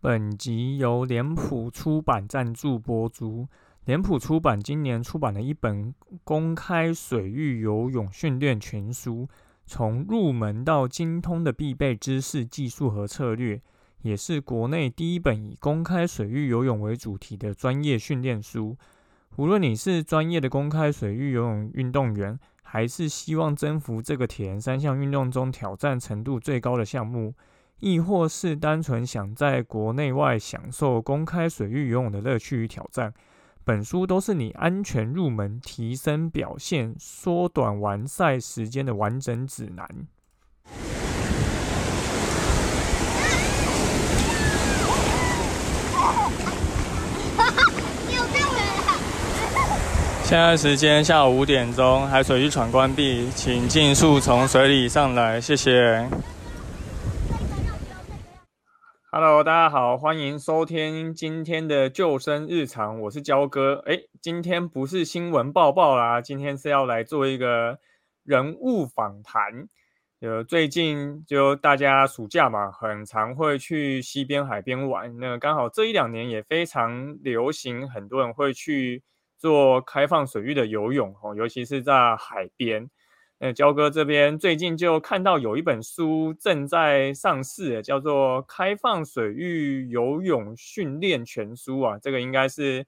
本集由脸谱出版赞助播出。脸谱出版今年出版了一本公开水域游泳训练全书，从入门到精通的必备知识、技术和策略，也是国内第一本以公开水域游泳为主题的专业训练书。无论你是专业的公开水域游泳运动员，还是希望征服这个铁人三项运动中挑战程度最高的项目，亦或是单纯想在国内外享受公开水域游泳的乐趣与挑战，本书都是你安全入门、提升表现、缩短完赛时间的完整指南。现在时间下午五点钟，海水浴场关闭，请尽速从水里上来，谢谢。Hello，大家好，欢迎收听今天的救生日常，我是焦哥。哎，今天不是新闻报报啦，今天是要来做一个人物访谈。呃，最近就大家暑假嘛，很常会去西边海边玩。那刚好这一两年也非常流行，很多人会去。做开放水域的游泳哦，尤其是在海边。那焦哥这边最近就看到有一本书正在上市，叫做《开放水域游泳训练全书》啊。这个应该是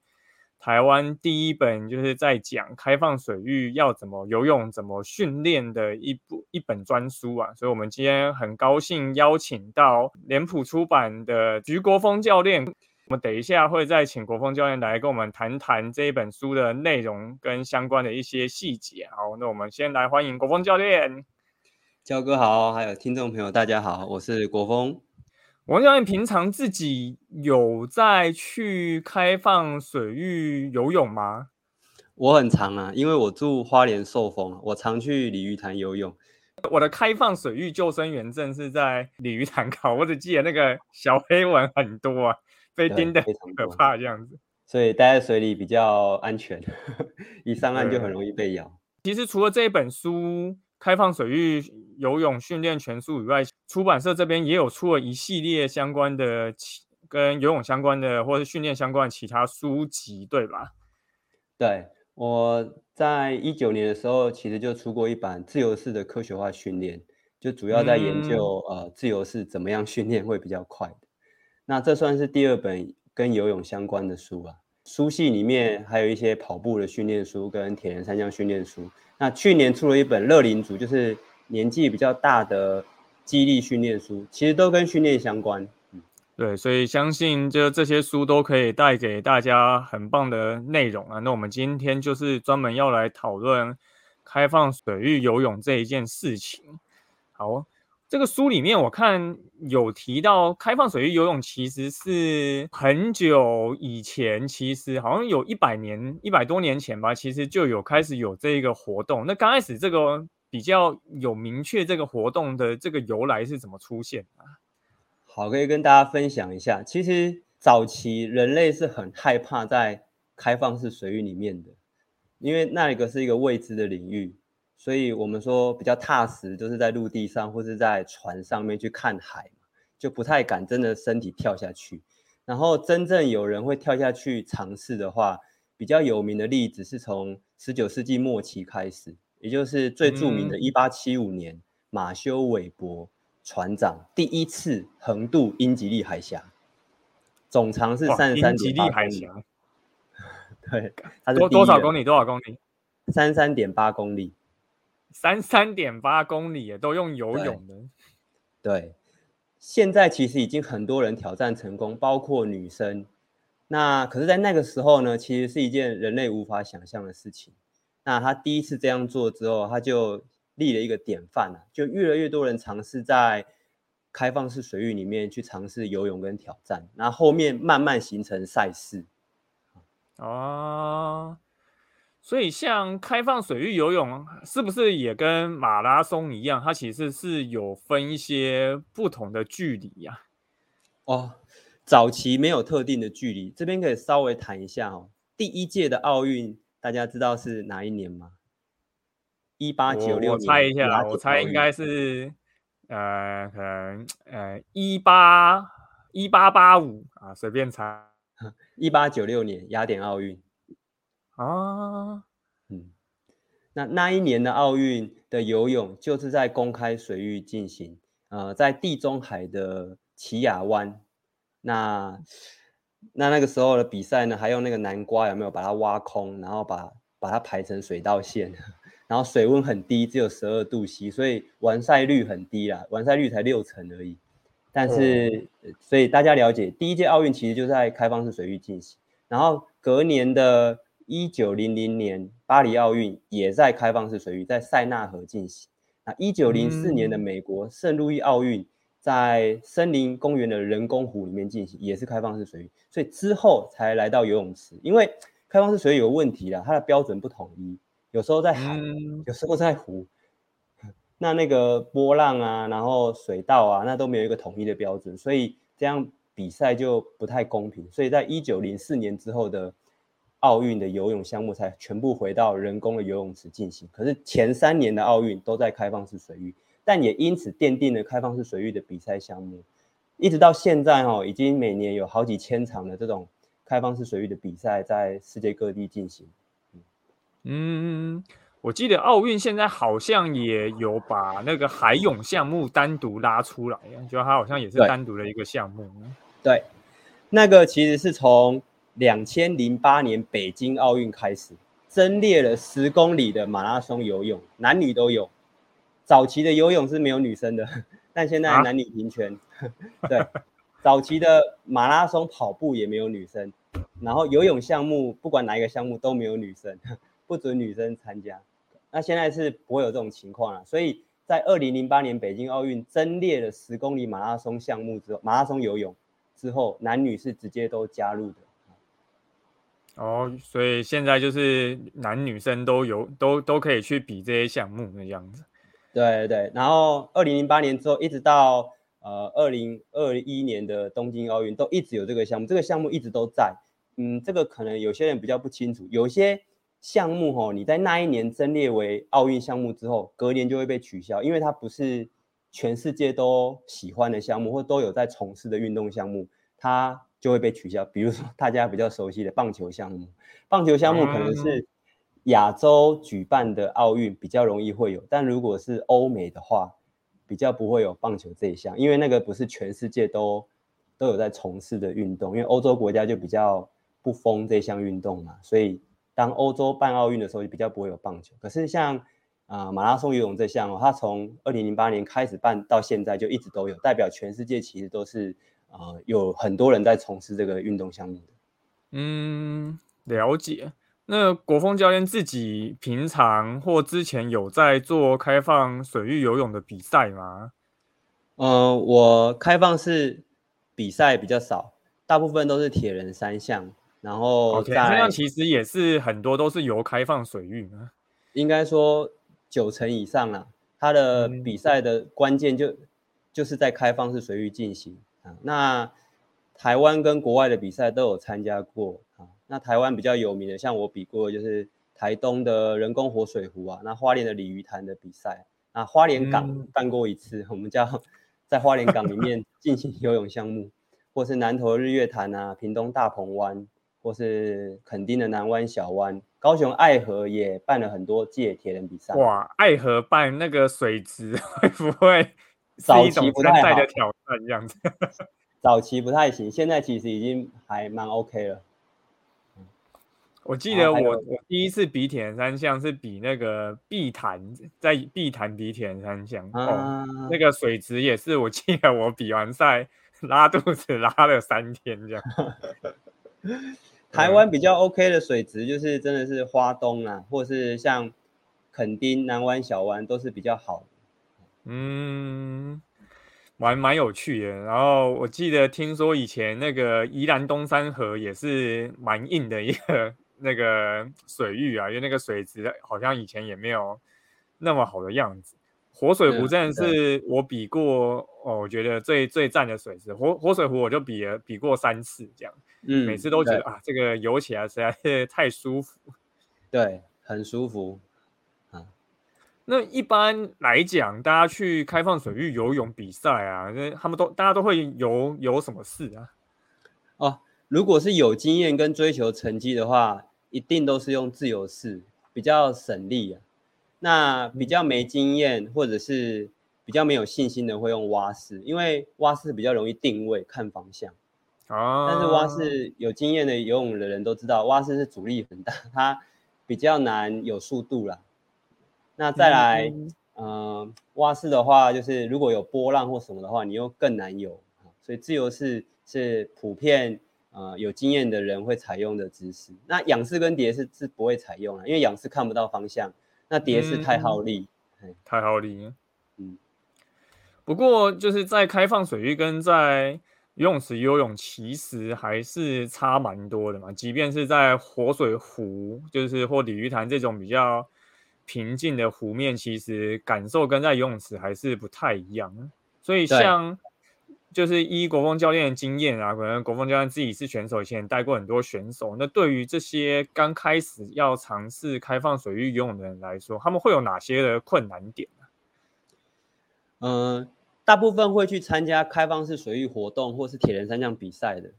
台湾第一本就是在讲开放水域要怎么游泳、怎么训练的一部一本专书啊。所以，我们今天很高兴邀请到脸谱出版的徐国峰教练。我们等一下会再请国峰教练来跟我们谈谈这一本书的内容跟相关的一些细节。好，那我们先来欢迎国峰教练。焦哥好，还有听众朋友大家好，我是国峰。国峰教练平常自己有在去开放水域游泳吗？我很常啊，因为我住花莲寿丰，我常去鲤鱼潭游泳。我的开放水域救生员证是在鲤鱼潭考，我只记得那个小黑文很多啊。被叮的很可怕，这样子，所以待在水里比较安全，一上岸就很容易被咬。其实除了这一本书《开放水域游泳训练全书》以外，出版社这边也有出了一系列相关的跟游泳相关的或者训练相关的其他书籍，对吧？对，我在一九年的时候，其实就出过一版自由式的科学化训练，就主要在研究呃自由式怎么样训练会比较快的。那这算是第二本跟游泳相关的书啊。书系里面还有一些跑步的训练书跟铁人三项训练书。那去年出了一本乐龄组，就是年纪比较大的激励训练书，其实都跟训练相关。对，所以相信就这些书都可以带给大家很棒的内容啊。那我们今天就是专门要来讨论开放水域游泳这一件事情。好。这个书里面我看有提到，开放水域游泳其实是很久以前，其实好像有一百年、一百多年前吧，其实就有开始有这个活动。那刚开始这个比较有明确这个活动的这个由来是怎么出现啊？好，可以跟大家分享一下。其实早期人类是很害怕在开放式水域里面的，因为那一个是一个未知的领域。所以我们说比较踏实，就是在陆地上或是在船上面去看海就不太敢真的身体跳下去。然后真正有人会跳下去尝试的话，比较有名的例子是从十九世纪末期开始，也就是最著名的1875年，马修·韦伯船长第一次横渡英吉利海峡，总长是三十三点八公里。对，它是多多少公里？多少公里？三十三点八公里。三三点八公里也都用游泳的，对。现在其实已经很多人挑战成功，包括女生。那可是，在那个时候呢，其实是一件人类无法想象的事情。那他第一次这样做之后，他就立了一个典范了，就越来越多人尝试在开放式水域里面去尝试游泳跟挑战，那后面慢慢形成赛事。哦。所以，像开放水域游泳，是不是也跟马拉松一样？它其实是有分一些不同的距离呀？哦，早期没有特定的距离，这边可以稍微谈一下哦。第一届的奥运，大家知道是哪一年吗？一八九六年。我猜一下，我猜应该是，呃，可能呃，一八一八八五啊，随便猜。一八九六年雅典奥运啊，嗯，那那一年的奥运的游泳就是在公开水域进行，呃，在地中海的奇亚湾。那那那个时候的比赛呢，还用那个南瓜有没有把它挖空，然后把把它排成水道线，然后水温很低，只有十二度 C，所以完赛率很低啦，完赛率才六成而已。但是，所以大家了解，第一届奥运其实就在开放式水域进行，然后隔年的一九零零年巴黎奥运也在开放式水域，在塞纳河进行。那一九零四年的美国圣路易奥运在森林公园的人工湖里面进行，也是开放式水域。所以之后才来到游泳池，因为开放式水域有问题了，它的标准不统一，有时候在海，有时候在湖。那那个波浪啊，然后水道啊，那都没有一个统一的标准，所以这样比赛就不太公平。所以在一九零四年之后的奥运的游泳项目才全部回到人工的游泳池进行。可是前三年的奥运都在开放式水域，但也因此奠定了开放式水域的比赛项目，一直到现在哦，已经每年有好几千场的这种开放式水域的比赛在世界各地进行。嗯。我记得奥运现在好像也有把那个海泳项目单独拉出来，就它好像也是单独的一个项目。对，那个其实是从两千零八年北京奥运开始，增列了十公里的马拉松游泳，男女都有。早期的游泳是没有女生的，但现在男女平权。对，早期的马拉松跑步也没有女生，然后游泳项目不管哪一个项目都没有女生，不准女生参加。那现在是不会有这种情况了，所以在二零零八年北京奥运增列了十公里马拉松项目之后，马拉松游泳之后，男女是直接都加入的。哦，所以现在就是男女生都有都都可以去比这些项目的样子。对对，然后二零零八年之后，一直到呃二零二一年的东京奥运，都一直有这个项目，这个项目一直都在。嗯，这个可能有些人比较不清楚，有些。项目哦，你在那一年增列为奥运项目之后，隔年就会被取消，因为它不是全世界都喜欢的项目，或都有在从事的运动项目，它就会被取消。比如说大家比较熟悉的棒球项目，棒球项目可能是亚洲举办的奥运比较容易会有，但如果是欧美的话，比较不会有棒球这一项，因为那个不是全世界都都有在从事的运动，因为欧洲国家就比较不封这项运动嘛，所以。当欧洲办奥运的时候，就比较不会有棒球。可是像啊马拉松游泳这项哦，它从二零零八年开始办到现在，就一直都有，代表全世界其实都是啊有很多人在从事这个运动项目的。嗯，了解。那国风教练自己平常或之前有在做开放水域游泳的比赛吗？嗯，我开放式比赛比较少，大部分都是铁人三项。然后这样其实也是很多都是由开放水域嘛，应该说九成以上了。它的比赛的关键就就是在开放式水域进行啊。那台湾跟国外的比赛都有参加过啊。那台湾比较有名的，像我比过就是台东的人工活水湖啊，那花莲的鲤鱼潭的比赛啊，花莲港办过一次，我们叫在花莲港里面 进行游泳项目，或是南投日月潭啊，屏东大鹏湾。或是垦丁的南湾小湾，高雄爱河也办了很多届铁人比赛。哇，爱河办那个水池 会不会早期不太的挑战这样子？早期不太行，现在其实已经还蛮 OK 了。我记得我我第一次比铁人三项是比那个碧潭，在碧潭比铁人三项哦，那个水池也是，我记得我比完赛拉肚子拉了三天这样。台湾比较 OK 的水质，就是真的是花东啊，或是像垦丁、南湾、小湾都是比较好嗯，蛮蛮有趣的。然后我记得听说以前那个宜兰东山河也是蛮硬的一个 那个水域啊，因为那个水质好像以前也没有那么好的样子。活水湖真的是我比过哦，我觉得最最赞的水质。活活水湖我就比了比过三次这样。嗯，每次都觉得啊，这个游起来实在是太舒服，对，很舒服啊。那一般来讲，大家去开放水域游泳比赛啊，那他们都大家都会游游什么事啊？哦，如果是有经验跟追求成绩的话，一定都是用自由式，比较省力啊。那比较没经验或者是比较没有信心的，会用蛙式，因为蛙式比较容易定位看方向。啊，但是蛙式有经验的游泳的人都知道，蛙式是阻力很大，它比较难有速度啦。那再来，嗯，蛙式的话，就是如果有波浪或什么的话，你又更难游。所以自由式是普遍呃有经验的人会采用的姿势。那仰式跟蝶式是不会采用了，因为仰式看不到方向，那蝶式太耗力，太耗力。嗯，不过就是在开放水域跟在游泳池游泳其实还是差蛮多的嘛，即便是在活水湖，就是或鲤鱼潭这种比较平静的湖面，其实感受跟在游泳池还是不太一样。所以像就是依国风教练的经验啊，可能国风教练自己是选手，以前带过很多选手。那对于这些刚开始要尝试开放水域游泳的人来说，他们会有哪些的困难点呢？嗯。大部分会去参加开放式水域活动或是铁人三项比赛的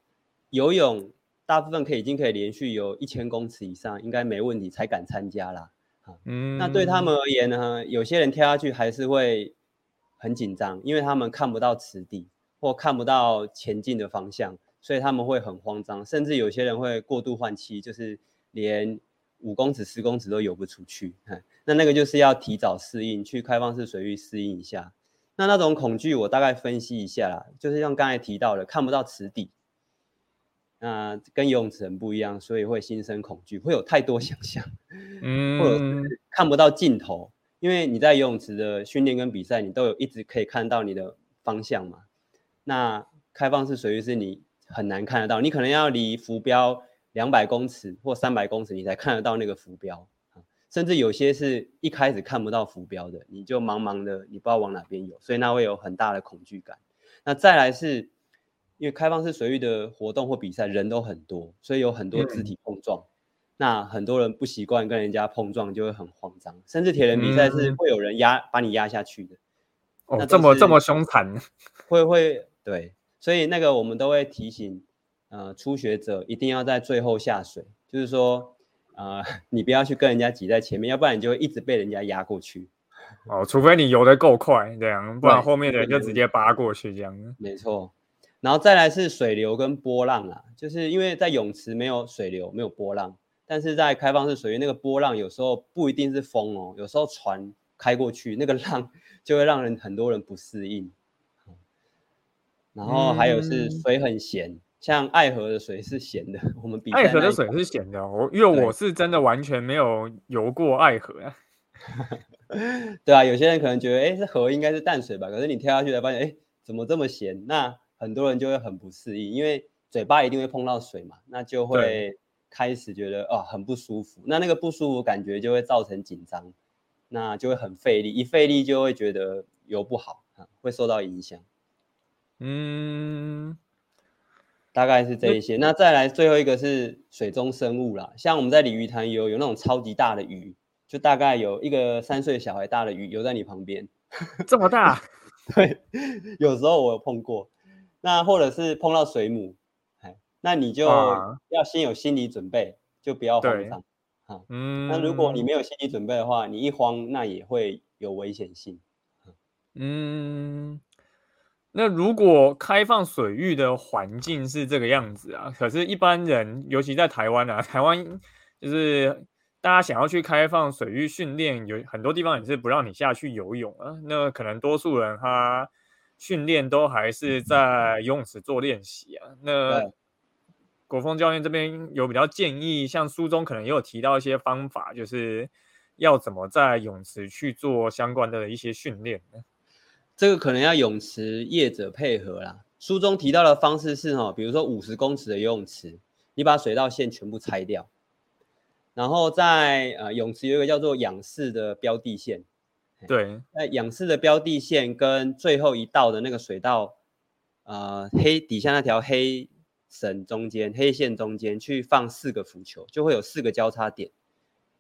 游泳，大部分可以已经可以连续游一千公尺以上，应该没问题才敢参加啦。嗯，那对他们而言呢，有些人跳下去还是会很紧张，因为他们看不到池底或看不到前进的方向，所以他们会很慌张，甚至有些人会过度换气，就是连五公尺、十公尺都游不出去。那那个就是要提早适应，去开放式水域适应一下。那那种恐惧，我大概分析一下啦，就是像刚才提到的，看不到池底，那跟游泳池很不一样，所以会心生恐惧，会有太多 想象，嗯，或者是看不到尽头，因为你在游泳池的训练跟比赛，你都有一直可以看到你的方向嘛。那开放式水域是你很难看得到，你可能要离浮标两百公尺或三百公尺，你才看得到那个浮标。甚至有些是一开始看不到浮标的，你就茫茫的，你不知道往哪边游，所以那会有很大的恐惧感。那再来是，因为开放式水域的活动或比赛人都很多，所以有很多肢体碰撞。那很多人不习惯跟人家碰撞，就会很慌张。甚至铁人比赛是会有人压把你压下去的。哦，这么这么凶残？会会对，所以那个我们都会提醒，呃，初学者一定要在最后下水，就是说。呃，你不要去跟人家挤在前面，要不然你就会一直被人家压过去。哦，除非你游得够快，这样，不然后面的人就直接扒过去这样。没错，然后再来是水流跟波浪啊，就是因为在泳池没有水流，没有波浪，但是在开放式水域那个波浪有时候不一定是风哦，有时候船开过去那个浪 就会让人很多人不适应。然后还有是水很咸。像爱河的水是咸的，我们比爱河的水是咸的。我因为我是真的完全没有游过爱河啊。对啊，有些人可能觉得，哎，这河应该是淡水吧？可是你跳下去才发现，哎，怎么这么咸？那很多人就会很不适应，因为嘴巴一定会碰到水嘛，那就会开始觉得哦很不舒服。那那个不舒服感觉就会造成紧张，那就会很费力，一费力就会觉得游不好啊，会受到影响。嗯。大概是这一些，那再来最后一个是水中生物啦，像我们在鲤鱼潭游，有那种超级大的鱼，就大概有一个三岁小孩大的鱼游在你旁边，这么大？对，有时候我有碰过，那或者是碰到水母，哎，那你就要先有心理准备，就不要慌张，哈，嗯，那如果你没有心理准备的话，你一慌，那也会有危险性，嗯。那如果开放水域的环境是这个样子啊，可是，一般人，尤其在台湾啊，台湾就是大家想要去开放水域训练，有很多地方也是不让你下去游泳啊。那可能多数人他训练都还是在游泳池做练习啊。那国风教练这边有比较建议，像书中可能也有提到一些方法，就是要怎么在泳池去做相关的一些训练呢？这个可能要泳池业者配合啦。书中提到的方式是哈，比如说五十公尺的游泳池，你把水道线全部拆掉，然后在呃泳池有一个叫做仰视的标地线，对，那仰视的标的线跟最后一道的那个水道，呃黑底下那条黑绳中间黑线中间去放四个浮球，就会有四个交叉点。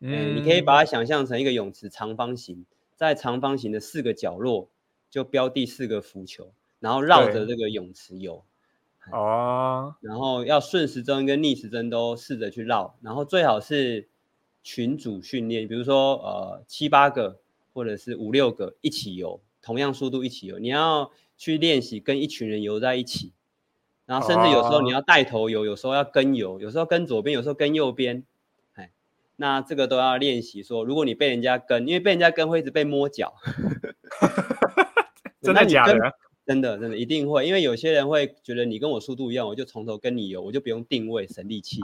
嗯，你可以把它想象成一个泳池长方形。在长方形的四个角落就标第四个浮球，然后绕着这个泳池游。哦，然后要顺时针跟逆时针都试着去绕，然后最好是群组训练，比如说呃七八个或者是五六个一起游，同样速度一起游，你要去练习跟一群人游在一起，然后甚至有时候你要带头游，有时候要跟游，有时候跟左边，有时候跟右边，哎，那这个都要练习。说如果你被人家跟，因为被人家跟会一直被摸脚，真的假的？真的，真的一定会，因为有些人会觉得你跟我速度一样，我就从头跟你游，我就不用定位，省力气。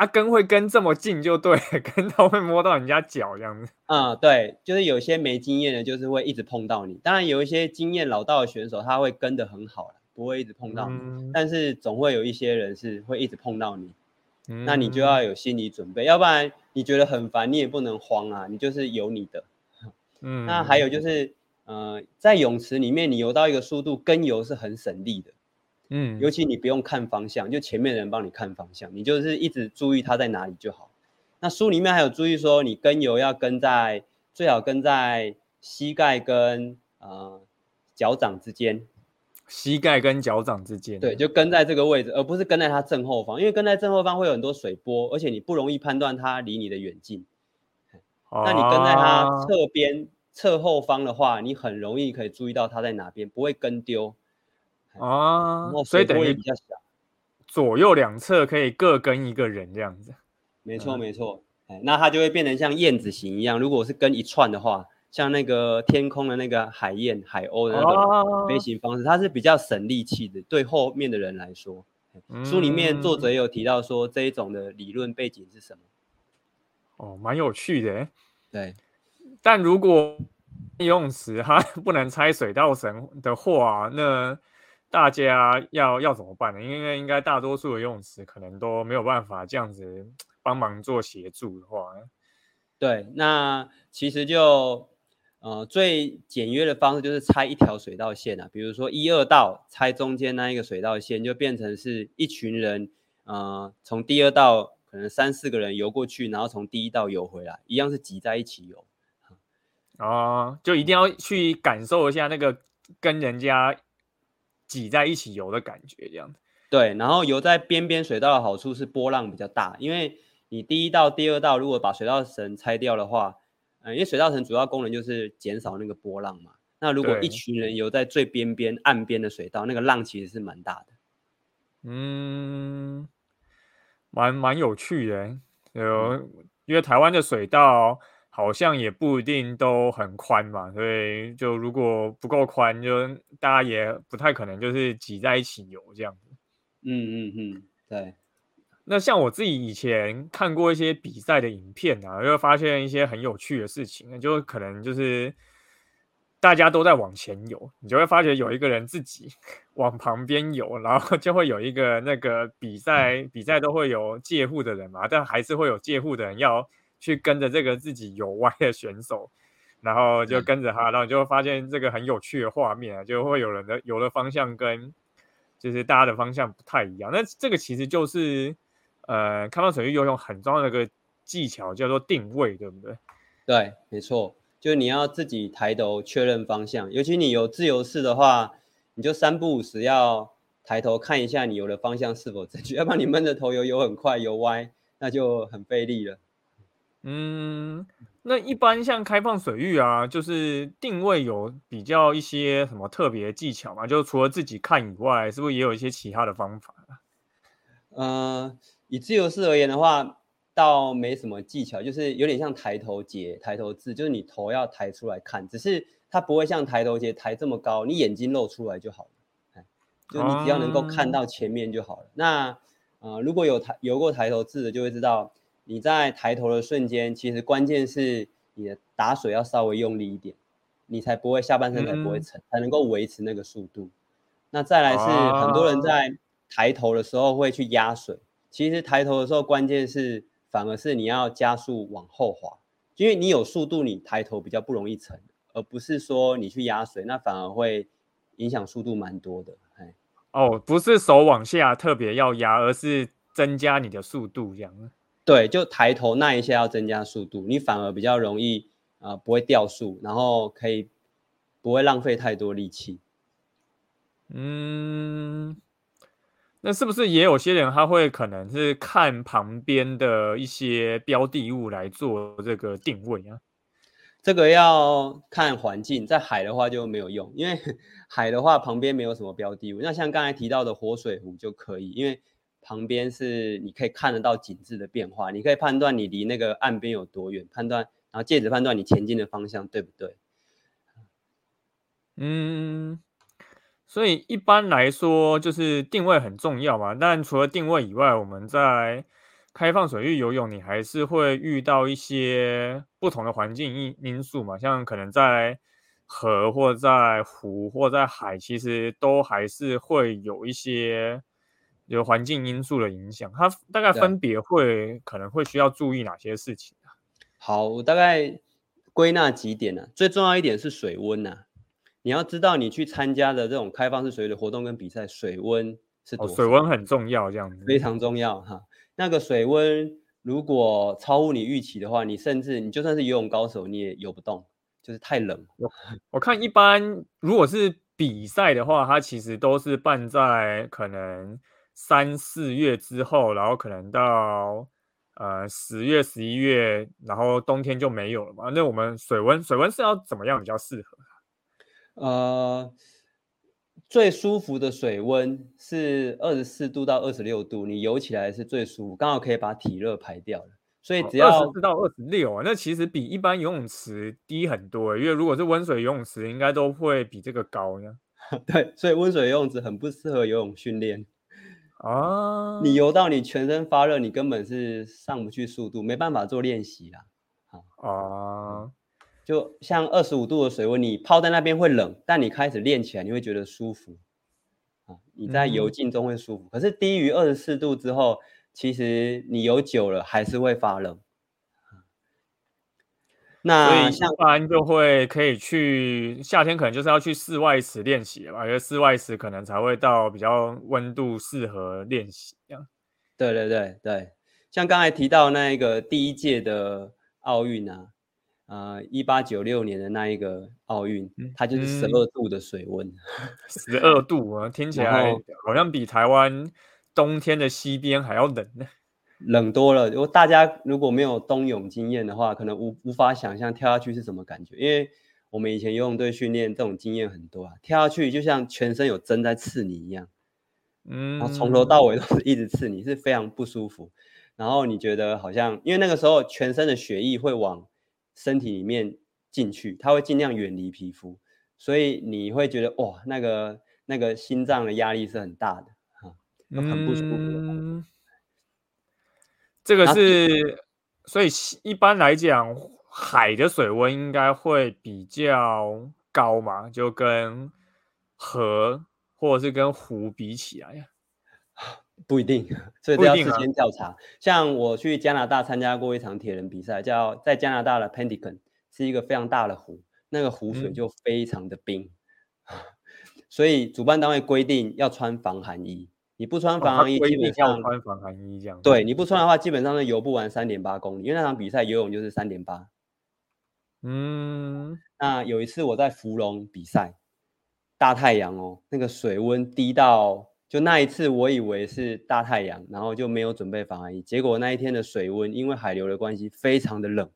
啊，跟会跟这么近就对，跟到会摸到人家脚这样子。啊，对，就是有些没经验的，就是会一直碰到你。当然，有一些经验老道的选手，他会跟的很好不会一直碰到你。但是总会有一些人是会一直碰到你，那你就要有心理准备，要不然你觉得很烦，你也不能慌啊，你就是有你的。嗯，那还有就是。呃，在泳池里面，你游到一个速度，跟游是很省力的。嗯，尤其你不用看方向，就前面的人帮你看方向，你就是一直注意它在哪里就好。那书里面还有注意说，你跟油要跟在最好跟在膝盖跟呃脚掌之间。膝盖跟脚掌之间。对，就跟在这个位置，而不是跟在它正后方，因为跟在正后方会有很多水波，而且你不容易判断它离你的远近。那你跟在它侧边。侧后方的话，你很容易可以注意到它在哪边，不会跟丢啊。所以等于比较小，左右两侧可以各跟一个人这样子。没错没错，哎，那它就会变成像燕子形一样。如果是跟一串的话，像那个天空的那个海燕、海鸥的那种飞行方式，它是比较省力气的。对后面的人来说，书里面作者也有提到说这一种的理论背景是什么？哦，蛮有趣的。对。但如果游泳池它不能拆水稻绳的话，那大家要要怎么办呢？因为应该大多数的游泳池可能都没有办法这样子帮忙做协助的话，对，那其实就呃最简约的方式就是拆一条水道线啊，比如说一二道拆中间那一个水道线，就变成是一群人，呃，从第二道可能三四个人游过去，然后从第一道游回来，一样是挤在一起游。哦，就一定要去感受一下那个跟人家挤在一起游的感觉，这样子。对，然后游在边边水道的好处是波浪比较大，因为你第一道、第二道如果把水道绳拆掉的话，嗯，因为水道绳主要功能就是减少那个波浪嘛。那如果一群人游在最边边岸边的水道，那个浪其实是蛮大的。嗯，蛮蛮有趣的，有因为台湾的水道。好像也不一定都很宽嘛，所以就如果不够宽，就大家也不太可能就是挤在一起游这样子。嗯嗯嗯，对。那像我自己以前看过一些比赛的影片啊，就发现一些很有趣的事情，就可能就是大家都在往前游，你就会发觉有一个人自己 往旁边游，然后就会有一个那个比赛比赛都会有借护的人嘛，但还是会有借护的人要。去跟着这个自己游歪的选手，然后就跟着他，然后就会发现这个很有趣的画面啊，就会有人的游的方向跟就是大家的方向不太一样。那这个其实就是呃，开放水域游泳很重要的一个技巧，叫做定位，对不对？对，没错，就是你要自己抬头确认方向，尤其你有自由式的话，你就三不五时要抬头看一下你游的方向是否正确，要不然你闷着头游游很快游歪，那就很费力了。嗯，那一般像开放水域啊，就是定位有比较一些什么特别技巧嘛？就除了自己看以外，是不是也有一些其他的方法？呃，以自由式而言的话，倒没什么技巧，就是有点像抬头节、抬头字，就是你头要抬出来看，只是它不会像抬头节抬这么高，你眼睛露出来就好了。就你只要能够看到前面就好了。那呃，如果有抬游过抬头字的，就会知道。你在抬头的瞬间，其实关键是你的打水要稍微用力一点，你才不会下半身才不会沉，才能够维持那个速度。那再来是很多人在抬头的时候会去压水，其实抬头的时候关键是反而是你要加速往后滑，因为你有速度，你抬头比较不容易沉，而不是说你去压水，那反而会影响速度蛮多的。哎，哦，不是手往下特别要压，而是增加你的速度这样。对，就抬头那一下要增加速度，你反而比较容易啊、不会掉速，然后可以不会浪费太多力气。嗯，那是不是也有些人他会可能是看旁边的一些标的物来做这个定位啊？这个要看环境，在海的话就没有用，因为 海的话旁边没有什么标的物。那像刚才提到的活水湖就可以，因为旁边是你可以看得到景致的变化，你可以判断你离那个岸边有多远，判断然后借此判断你前进的方向对不对。嗯，所以一般来说就是定位很重要嘛。但除了定位以外，我们在开放水域游泳，你还是会遇到一些不同的环境因因素嘛，像可能在河或在湖或在海，其实都还是会有一些有环境因素的影响。它大概分别会可能会需要注意哪些事情啊？好，我大概归纳几点呢、最重要一点是水温呐、你要知道你去参加的这种开放式水域的活动跟比赛，水温是多？水温很重要，这样子。非常重要哈。那个水温如果超乎你预期的话，你甚至你就算是游泳高手，你也游不动，就是太冷。我看一般如果是比赛的话，它其实都是办在可能三四月之后，然后可能到呃十月、十一月，然后冬天就没有了嘛。那我们水温水温是要怎么样比较适合？呃，最舒服的水温是二十四度到二十六度，你游起来是最舒服，刚好可以把体热排掉了。所以只二要十四到二十六啊，那其实比一般游泳池低很多欸，因为如果是温水游泳池，应该都会比这个高呢。对，所以温水游泳池很不适合游泳训练。啊，你游到你全身发热，你根本是上不去速度，没办法做练习啦。啊，就像二十五度的水温，你泡在那边会冷，但你开始练起来，你会觉得舒服啊。你在游嗯进中会舒服，可是低于二十四度之后，其实你游久了还是会发冷。那像一般就会可以去夏天，可能就是要去室外池练习了吧，因为室外池可能才会到比较温度适合练习这样。对对对对，像刚才提到那一个第一届的奥运啊，呃，一八九六年的那一个奥运嗯，它就是十嗯二度的水温。十二度啊，听起来好像比台湾冬天的西边还要冷呢。冷多了。如果大家如果没有冬泳经验的话，可能无无法想象跳下去是什么感觉。因为我们以前游泳队训练这种经验很多啊，跳下去就像全身有针在刺你一样，嗯，然后从头到尾都是一直刺你，是非常不舒服。然后你觉得好像，因为那个时候全身的血液会往身体里面进去，它会尽量远离皮肤，所以你会觉得哇，那个那个心脏的压力是很大的。都很不舒服的嗯，这个是，所以一般来讲，海的水温应该会比较高嘛，就跟河或者是跟湖比起来。不一定，所以这要事不一定啊先调查。像我去加拿大参加过一场铁人比赛，叫在加拿大的 Penticton，是一个非常大的湖，那个湖水嗯就非常的冰，所以主办单位规定要穿防寒衣，你不穿防寒衣，基本上穿防寒衣这样。对，你不穿的话，基本上是游不完三点八公里，因为那场比赛游泳就是三点八。嗯，那有一次我在芙蓉比赛，大太阳哦，那个水温低到，就那一次我以为是大太阳，然后就没有准备防寒衣，结果那一天的水温因为海流的关系非常的冷，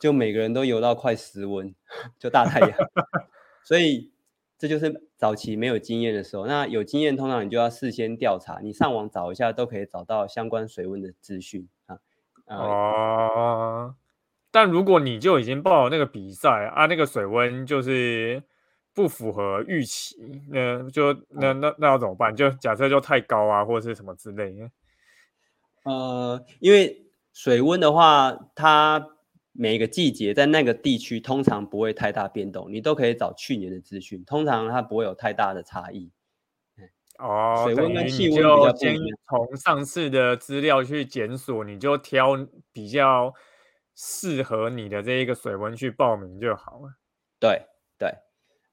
就每个人都游到快失温，就大太阳，所以这就是早期没有经验的时候。那有经验，通常你就要事先调查，你上网找一下都可以找到相关水温的资讯啊。呃，哦，但如果你就已经报了那个比赛啊，那个水温就是不符合预期，那就那那那要怎么办？就假设就太高啊，或者是什么之类的。呃，因为水温的话，它每个季节在那个地区通常不会太大变动，你都可以找去年的资讯，通常它不会有太大的差异。哦，水温跟气温比较就先不从上次的资料去检索，你就挑比较适合你的这一个水温去报名就好了。对对，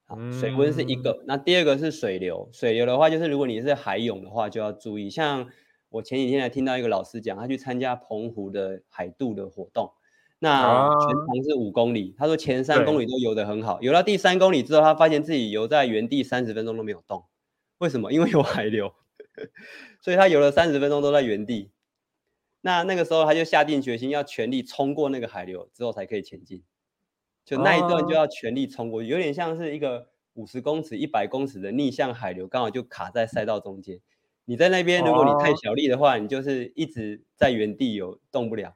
好，水温是一嗯个，那第二个是水流。水流的话，就是如果你是海泳的话，就要注意。像我前几天还听到一个老师讲，他去参加澎湖的海渡的活动，那全长是五公里。他说前三公里都游得很好，游到第三公里之后，他发现自己游在原地三十分钟都没有动。为什么？因为有海流，所以他游了三十分钟都在原地。那那个时候他就下定决心要全力冲过那个海流之后才可以前进。就那一段就要全力冲过去，有点像是一个五十公尺、一百公尺的逆向海流，刚好就卡在赛道中间。你在那边，如果你太小力的话，你就是一直在原地游动不了。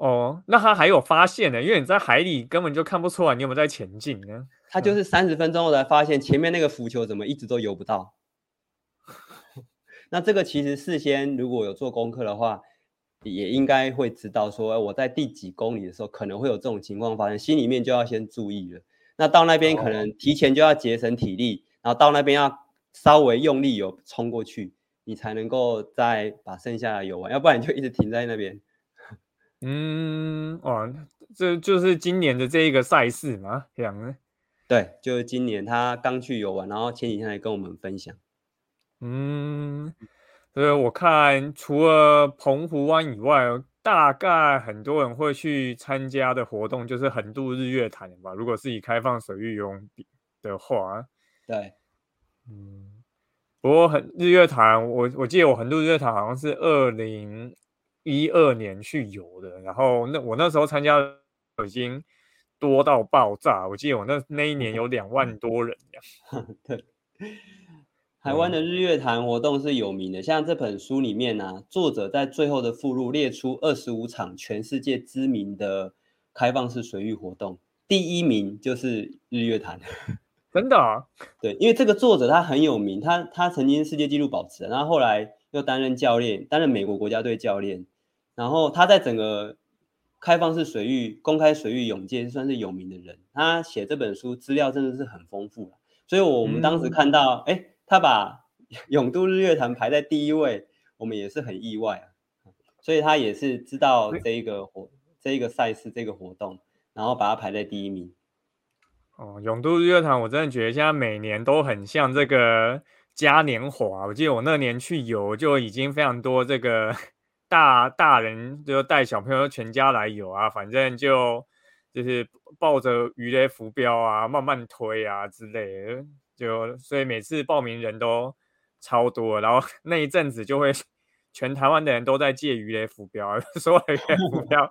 哦，那他还有发现呢，因为你在海里根本就看不出来你有没有在前进呢。他就是三十分钟后才发现前面那个浮球怎么一直都游不到。那这个其实事先如果有做功课的话，也应该会知道说我在第几公里的时候可能会有这种情况发生，心里面就要先注意了。那到那边可能提前就要节省体力，然后到那边要稍微用力有冲过去。你才能够再把剩下的游完，要不然你就一直停在那边。嗯，哇，这就是今年的这一个赛事吗，这样呢？对，就是今年他刚去游玩，然后前几天来跟我们分享。嗯，所以，我看除了澎湖湾以外，大概很多人会去参加的活动就是横渡日月潭吧。如果是以开放水域游泳的话，对，嗯。不过很日月潭，我我记得我横渡日月潭好像是二零一二年去游的，然后那我那时候参加已经多到爆炸，我记得我那那一年有两万 多人呀。对，台湾的日月潭活动是有名的，像这本书里面呢，作者在最后的附录列出二十五场全世界知名的开放式水域活动，第一名就是日月潭。真的啊，对，因为这个作者他很有名，他他曾经世界纪录保持人，然后后来又担任教练，担任美国国家队教练，然后他在整个开放式水域、公开水域泳界算是有名的人。他写这本书资料真的是很丰富所以我们当时看到，哎，他把 永渡日月潭排在第一位，我们也是很意外啊。所以他也是知道这一个活、这一个赛事、这个活动，然后把它排在第一名。哦，永渡日月潭，我真的觉得现在每年都很像这个嘉年华。我记得我那年去游，就已经非常多这个 大大人就带小朋友全家来游啊，反正就就是抱着鱼雷浮标啊，慢慢推啊之类的，就所以每次报名人都超多，然后 那一阵子就会。全台湾的人都在借鱼雷浮标，所有的鱼雷浮标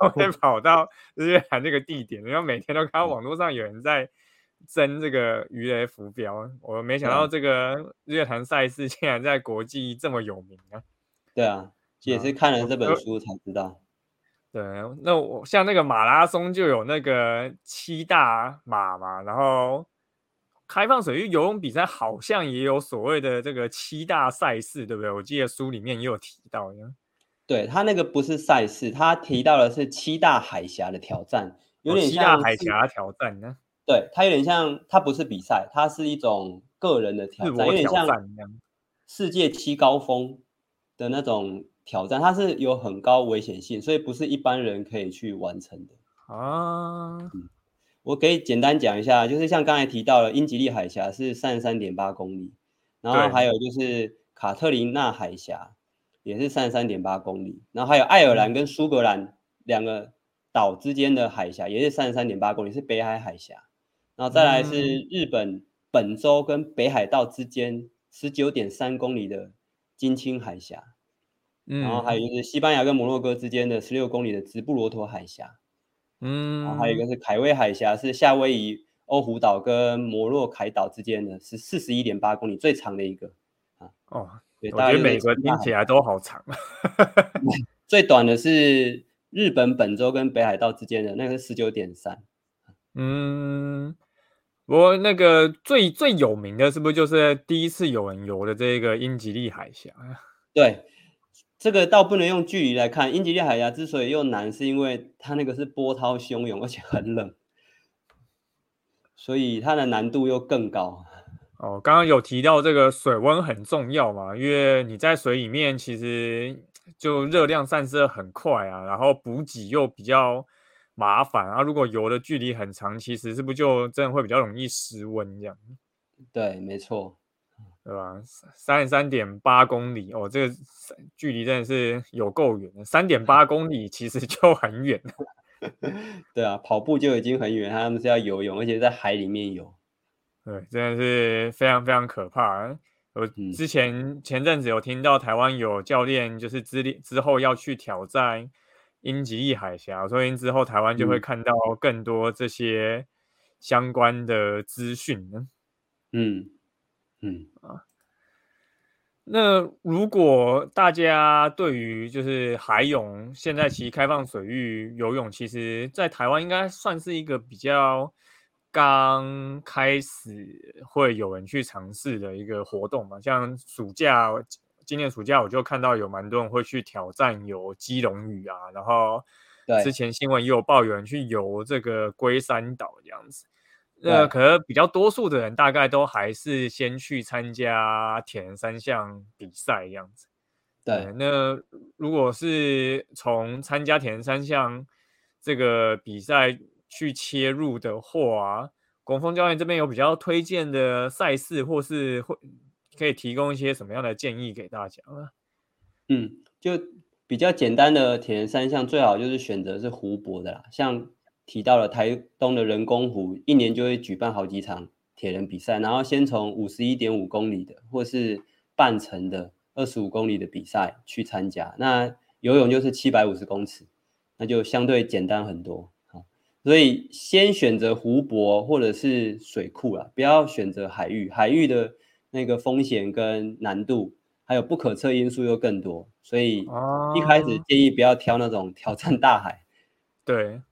都会跑到日月潭这个地点，然后每天都看到网络上有人在争这个鱼雷浮标。我没想到这个日月潭赛事竟然在国际这么有名啊！对啊，也是看了这本书才知道。对，那我像那个马拉松就有那个七大马嘛，然后。开放水域游泳比赛好像也有所谓的这个七大赛事，对不对？我记得书里面也有提到。对他那个不是赛事，他提到的是七大海峡的挑战，有点像七大海峡挑战呢。对，它有点像，它不是比赛，它是一种个人的挑战，有点像世界七高峰的那种挑战，它是有很高危险性，所以不是一般人可以去完成的。啊。我可以简单讲一下，就是像刚才提到了英吉利海峡是三十三点八公里，然后还有就是卡特琳娜海峡也是三十三点八公里，然后还有爱尔兰跟苏格兰两个岛之间的海峡也是三十三点八公里，是北海海峡，然后再来是日本本州跟北海道之间十九点三公里的金青海峡，嗯然后还有就是西班牙跟摩洛哥之间的十六公里的直布罗陀海峡。嗯，然后还有一个是凯威海峡，是夏威夷欧胡岛跟摩洛凯岛之间的，是四十一点八公里，最长的一个啊。哦，我觉得每个听起来都好长。最短的是日本本州跟北海道之间的，那个是十九点三。嗯，不过那个最最有名的是不是就是第一次有人游的这个英吉利海峡？对。这个倒不能用距离来看，英吉利海峡之所以又难，是因为它那个是波涛汹涌，而且很冷，所以它的难度又更高。哦，刚刚有提到这个水温很重要嘛，因为你在水里面其实就热量散失的很快啊，然后补给又比较麻烦啊。如果游的距离很长，其实是不是就真的会比较容易失温这样？对，没错。对吧？三十三点八公里哦，这个距离真的是有够远的。三点八 公里其实就很远 对啊，跑步就已经很远，他们是要游泳，而且在海里面游。对，真的是非常非常可怕。我之前前阵子有听到台湾有教练就是之之后要去挑战英吉利海峡，所以之后台湾就会看到更多这些相关的资讯呢。嗯嗯啊。那如果大家对于就是海泳，现在其实开放水域游泳，其实在台湾应该算是一个比较刚开始会有人去尝试的一个活动嘛。像暑假，今年暑假我就看到有蛮多人会去挑战游基隆屿啊，然后之前新闻也有报有人去游这个龟山岛这样子。那可能比较多数的人，大概都还是先去参加铁人三项比赛这样子。对，那如果是从参加铁人三项这个比赛去切入的话，广峰教练这边有比较推荐的赛事，或是会可以提供一些什么样的建议给大家啊？嗯，就比较简单的铁人三项，最好就是选择是湖泊的啦，像。提到了台东的人工湖，一年就会举办好几场铁人比赛，然后先从五十一点五公里的，或是半程的二十五公里的比赛去参加。那游泳就是七百五十公尺，那就相对简单很多。好，所以先选择湖泊或者是水库啦，不要选择海域。海域的那个风险跟难度，还有不可测因素又更多，所以一开始建议不要挑那种挑战大海。对。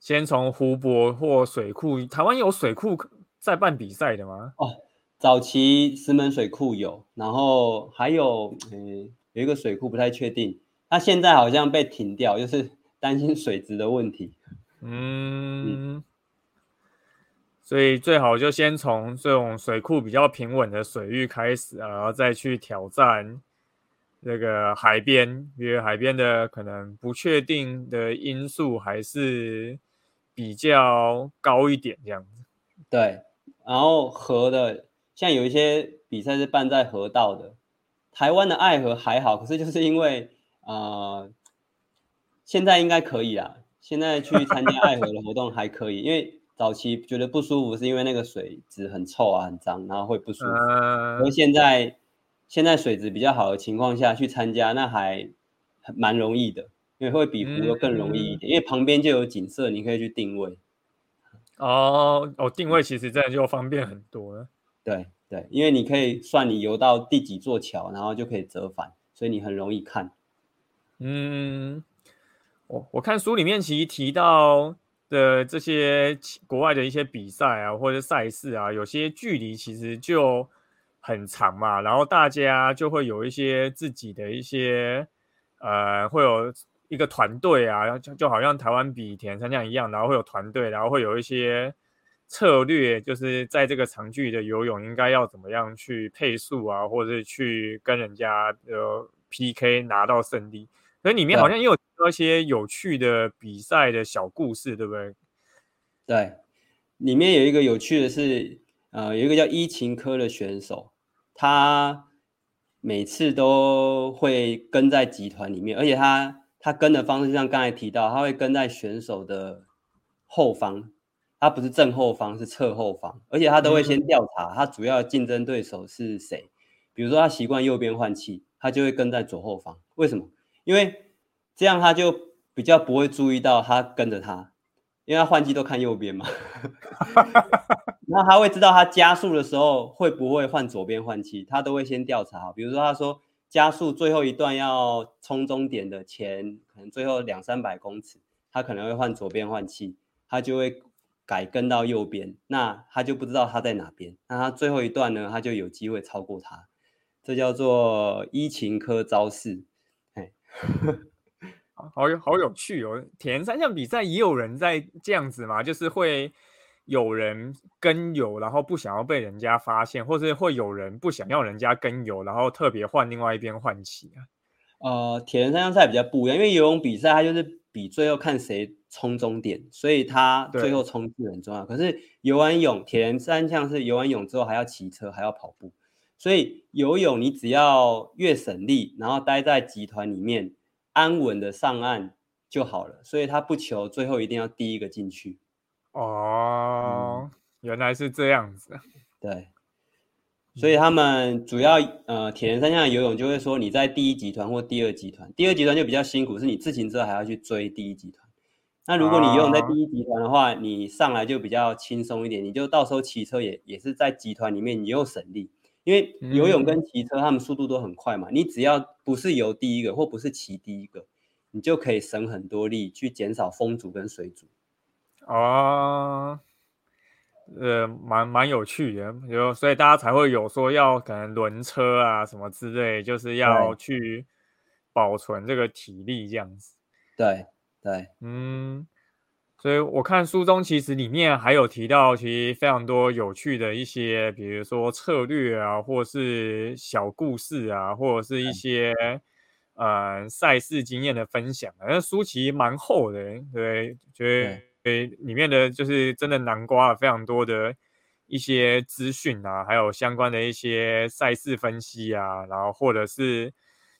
先从湖泊或水库，台湾有水库在办比赛的吗？哦，早期石门水库有，然后还有，嗯，有一个水库不太确定，它现在好像被停掉，就是担心水质的问题。嗯，所以最好就先从这种水库比较平稳的水域开始，然后再去挑战那个海边，因为海边的可能不确定的因素还是。比较高一点这样子，对。然后河的，像有一些比赛是办在河道的，台湾的爱河还好，可是就是因为啊，现在应该可以啦。现在去参加爱河的活动还可以，因为早期觉得不舒服是因为那个水质很臭啊、很脏，然后会不舒服。而现在现在水质比较好的情况下去参加，那还蛮容易的。因为会比湖又更容易一点，因为旁边就有景色，你可以去定位。哦哦，定位其实这样就方便很多了。对对，因为你可以算你游到第几座桥，然后就可以折返，所以你很容易看。嗯，我我看书里面其实提到的这些国外的一些比赛啊，或者赛事啊，有些距离其实就很长嘛，然后大家就会有一些自己的一些呃，会有。一个团队啊，就就好像台湾比田三项一样，然后会有团队，然后会有一些策略，就是在这个长距离的游泳应该要怎么样去配速啊，或者是去跟人家呃 PK 拿到胜利。所以里面好像也有一些有趣的比赛的小故事，对不对？对，里面有一个有趣的是，呃，有一个叫伊琴科的选手，他每次都会跟在集团里面，而且他。他跟的方式像刚才提到，他会跟在选手的后方，他不是正后方，是侧后方，而且他都会先调查他主要竞争对手是谁。比如说他习惯右边换气，他就会跟在左后方。为什么？因为这样他就比较不会注意到他跟着他，因为他换气都看右边嘛。那他会知道他加速的时候会不会换左边换气，他都会先调查。比如说他说。加速最后一段要冲终点的前，可能最后两三百公尺，他可能会换左边换气，他就会改跟到右边，那他就不知道他在哪边，那他最后一段呢，他就有机会超过他，这叫做一情科招式，哎，好有好有趣哦！铁人三项比赛也有人在这样子嘛，就是会。有人跟游，然后不想要被人家发现，或是会有人不想要人家跟游，然后特别换另外一边换气啊。呃，铁人三项赛比较不一样，因为游泳比赛它就是比最后看谁冲终点，所以它最后冲刺很重要。可是游完泳，铁人三项是游完泳之后还要骑车，还要跑步，所以游泳你只要越省力，然后待在集团里面安稳的上岸。就好了，所以他不求最后一定要第一个进去。哦，原来是这样子。对，所以他们主要呃铁人三项游泳就会说你在第一集团或第二集团，第二集团就比较辛苦，是你自行车还要去追第一集团。那如果你游泳在第一集团的话，你上来就比较轻松一点，你就到时候骑车也也是在集团里面，你又省力，因为游泳跟骑车他们速度都很快嘛，你只要不是游第一个或不是骑第一个，你就可以省很多力去减少风阻跟水阻。哦，呃，蛮蛮有趣的，有所以大家才会有说要可能轮车啊什么之类，就是要去保存这个体力这样子。对对，嗯，所以我看书中其实里面还有提到，其实非常多有趣的一些，比如说策略啊，或是小故事啊，或者是一些呃赛事经验的分享。那书其实蛮厚的，对，觉得。对，里面的就是真的南瓜了非常多的一些资讯啊，还有相关的一些赛事分析啊，然后或者是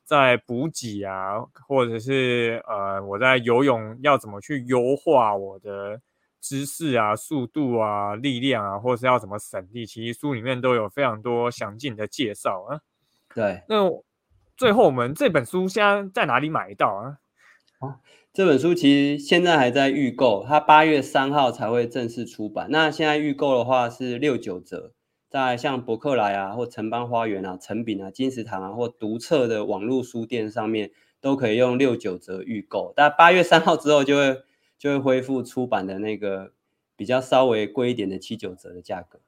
在补给啊，或者是呃我在游泳要怎么去优化我的姿势啊、速度啊、力量啊，或者是要怎么省力，其实书里面都有非常多详尽的介绍啊。对，那最后我们这本书现在在哪里买到啊？啊。这本书其实现在还在预购，它八月三号才会正式出版。那现在预购的话是六九折，在像博客来啊、或城邦花园啊、成品啊、金石堂啊或独册的网络书店上面都可以用六九折预购。但八月三号之后就会就会恢复出版的那个比较稍微贵一点的七九折的价格。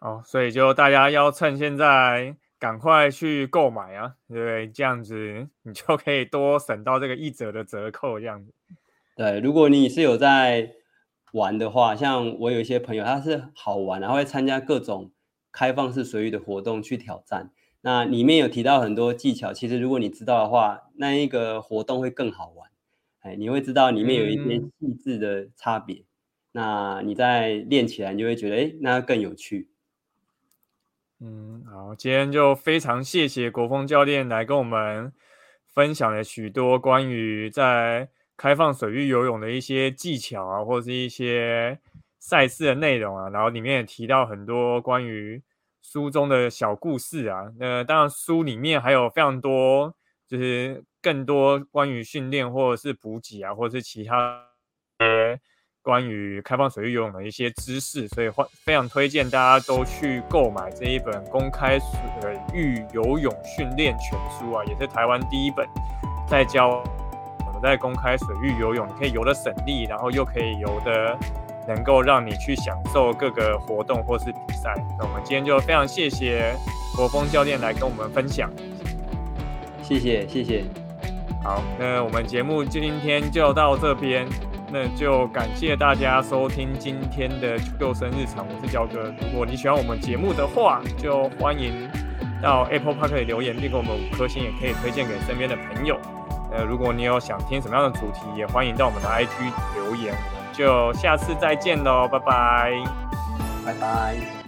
哦，所以就大家要趁现在。赶快去购买啊！对，这样子你就可以多省到这个一折的折扣。这样子，对，如果你是有在玩的话，像我有一些朋友，他是好玩，然后会参加各种开放式水域的活动去挑战。那里面有提到很多技巧，其实如果你知道的话，那一个活动会更好玩。哎，你会知道里面有一些细致的差别。那你在练起来，你就会觉得，哎，那更有趣。嗯，好，今天就非常谢谢国风教练来跟我们分享了许多关于在开放水域游泳的一些技巧啊，或者是一些赛事的内容啊，然后里面也提到很多关于书中的小故事啊。那当然，书里面还有非常多，就是更多关于训练或者是补给啊，或者是其他呃。关于开放水域游泳的一些知识，所以欢非常推荐大家都去购买这一本《公开水域游泳训练全书》啊，也是台湾第一本在教在公开水域游泳你可以游的省力，然后又可以游的能够让你去享受各个活动或是比赛。那我们今天就非常谢谢国风教练来跟我们分享，谢谢谢谢。好，那我们节目今天就到这边。那就感谢大家收听今天的救生日常，我是焦哥。如果你喜欢我们节目的话，就欢迎到 Apple Park 留言，并给我们五颗星，也可以推荐给身边的朋友。呃，如果你有想听什么样的主题，也欢迎到我们的 IG 留言。我们就下次再见喽，拜拜，拜拜。